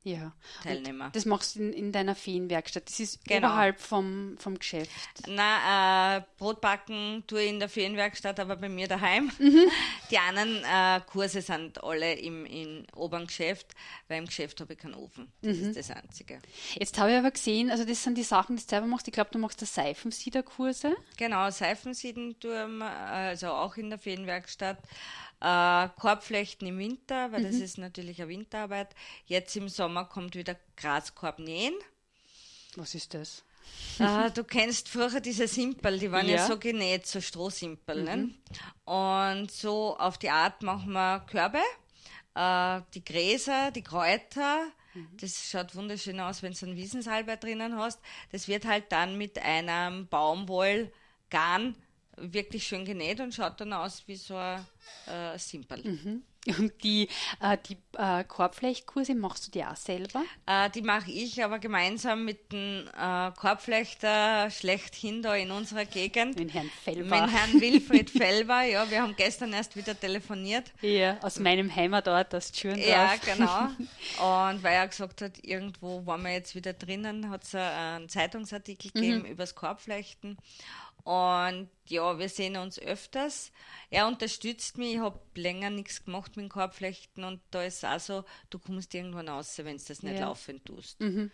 ja. Teilnehmer. Und das machst du in, in deiner Feenwerkstatt. Das ist genau. oberhalb vom, vom Geschäft. Na, äh, Brotbacken tue ich in der Feenwerkstatt, aber bei mir daheim. Mhm. Die anderen äh, Kurse sind alle im, im oberen Geschäft, weil im Geschäft habe ich keinen Ofen. Das mhm. ist das Einzige. Jetzt habe ich aber gesehen, also das sind die Sachen, die du selber machst. Ich glaube, du machst da Seifensiederkurse. Genau, Seifensieden tue ich, also auch in der Feenwerkstatt. Äh, Korbflechten im Winter, weil mhm. das ist natürlich eine Winterarbeit. Jetzt im Sommer kommt wieder Graskorb nähen. Was ist das? Äh, du kennst früher diese Simpel, die waren ja, ja so genäht, so Strohsimpel. Ne? Mhm. Ne? Und so auf die Art machen wir Körbe, äh, die Gräser, die Kräuter. Mhm. Das schaut wunderschön aus, wenn du einen Wiesensalbei drinnen hast. Das wird halt dann mit einem Baumwollgarn wirklich schön genäht und schaut dann aus wie so ein äh, Simpel. Mhm. Und die, äh, die äh, Korbflechtkurse machst du dir auch selber? Äh, die mache ich aber gemeinsam mit dem äh, Korbflechter schlechthin da in unserer Gegend. Mit Herrn Fellber. Mit Herrn Wilfried Fellber, ja, wir haben gestern erst wieder telefoniert. Ja, aus meinem Heimatort, aus Tschürndorf. Ja, genau. Und weil er gesagt hat, irgendwo waren wir jetzt wieder drinnen, hat es einen Zeitungsartikel gegeben mhm. über das Korbflechten. Und ja, wir sehen uns öfters. Er unterstützt mich. Ich habe länger nichts gemacht mit dem Korbflechten und da ist es auch so, du kommst irgendwann raus, wenn du das nicht ja. laufend tust. Mhm.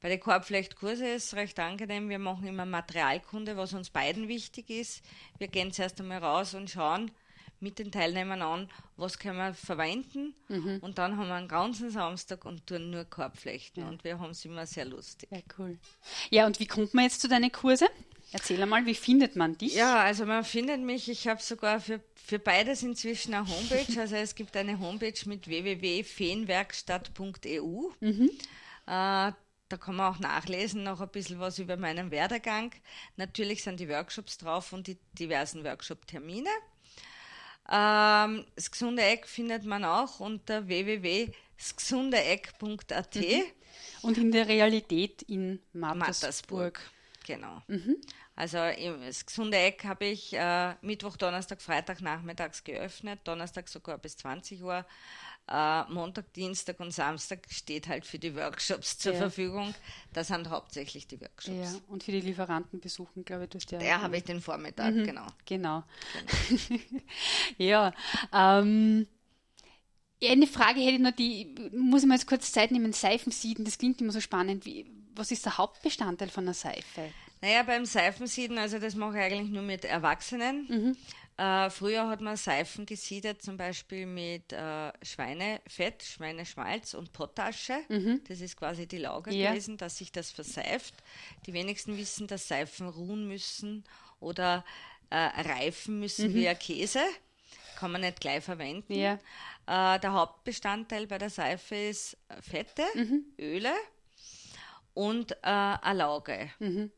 Bei den Korbflechtkursen ist es recht angenehm. Wir machen immer Materialkunde, was uns beiden wichtig ist. Wir gehen zuerst einmal raus und schauen mit den Teilnehmern an, was können wir verwenden. Mhm. Und dann haben wir einen ganzen Samstag und tun nur Korbflechten. Ja. Und wir haben es immer sehr lustig. Ja, cool. Ja, und wie kommt man jetzt zu deinen Kurse? Erzähl einmal, wie findet man dich? Ja, also man findet mich, ich habe sogar für, für beides inzwischen eine Homepage. Also es gibt eine Homepage mit www.feenwerkstatt.eu. Mhm. Äh, da kann man auch nachlesen, noch ein bisschen was über meinen Werdegang. Natürlich sind die Workshops drauf und die diversen Workshop-Termine. Ähm, das gesunde Eck findet man auch unter www.sgesundeeck.at. Mhm. Und in der Realität in Mattersburg. Genau. Mhm. Also das gesunde Eck habe ich äh, Mittwoch, Donnerstag, Freitag nachmittags geöffnet, Donnerstag sogar bis 20 Uhr. Äh, Montag, Dienstag und Samstag steht halt für die Workshops zur ja. Verfügung. Das sind hauptsächlich die Workshops. Ja, und für die Lieferanten besuchen, glaube ich, du hast ja. Der habe ich den Vormittag, mhm, genau. Genau. genau. ja. Ähm, eine Frage hätte ich noch, die muss ich mal jetzt kurz Zeit nehmen. Seifensieden, das klingt immer so spannend. Wie, was ist der Hauptbestandteil von einer Seife? Naja, beim Seifensieden, also das mache ich eigentlich nur mit Erwachsenen. Mhm. Äh, früher hat man Seifen gesiedet, zum Beispiel mit äh, Schweinefett, Schweineschmalz und Potasche. Mhm. Das ist quasi die Lauge ja. gewesen, dass sich das verseift. Die wenigsten wissen, dass Seifen ruhen müssen oder äh, reifen müssen mhm. wie ein Käse. Kann man nicht gleich verwenden. Ja. Äh, der Hauptbestandteil bei der Seife ist Fette, mhm. Öle und äh, eine Lauge. Mhm.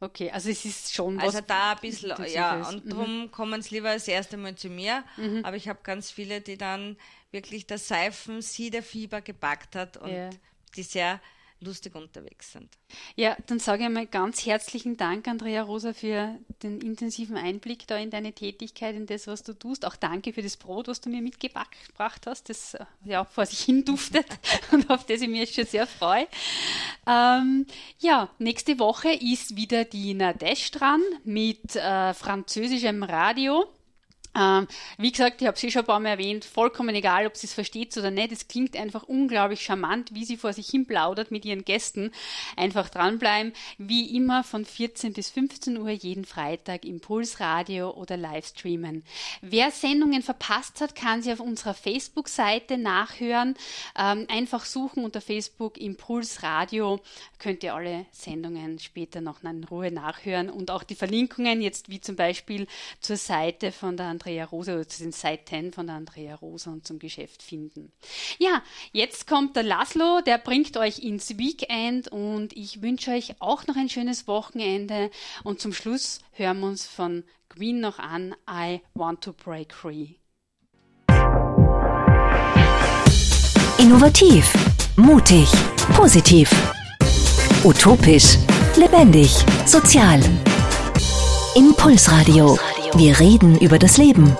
Okay, also es ist schon was. Also da ein bisschen, ja, und mhm. darum kommen sie lieber das erste Mal zu mir. Mhm. Aber ich habe ganz viele, die dann wirklich das Seifen-Siederfieber gepackt hat und ja. die sehr lustig unterwegs sind. Ja, dann sage ich einmal ganz herzlichen Dank, Andrea Rosa, für den intensiven Einblick da in deine Tätigkeit, in das, was du tust. Auch danke für das Brot, was du mir mitgebracht hast, das äh, ja vor sich hin duftet und auf das ich mich schon sehr freue. Ähm, ja, nächste Woche ist wieder die Nadesh dran mit äh, französischem Radio. Ähm, wie gesagt, ich habe sie schon ein paar Mal erwähnt, vollkommen egal, ob sie es versteht oder nicht. Es klingt einfach unglaublich charmant, wie sie vor sich hin plaudert mit ihren Gästen. Einfach dranbleiben. Wie immer von 14 bis 15 Uhr jeden Freitag im Pulsradio oder Livestreamen. Wer Sendungen verpasst hat, kann sie auf unserer Facebook-Seite nachhören. Ähm, einfach suchen unter Facebook Impulsradio. Könnt ihr alle Sendungen später noch in Ruhe nachhören und auch die Verlinkungen, jetzt wie zum Beispiel zur Seite von der Andrea Rosa oder zu den Seiten von der Andrea Rosa und zum Geschäft finden. Ja, jetzt kommt der Laszlo, der bringt euch ins Weekend und ich wünsche euch auch noch ein schönes Wochenende und zum Schluss hören wir uns von Queen noch an I Want to Break Free. Innovativ, mutig, positiv, utopisch, lebendig, sozial. Impulsradio. Wir reden über das Leben.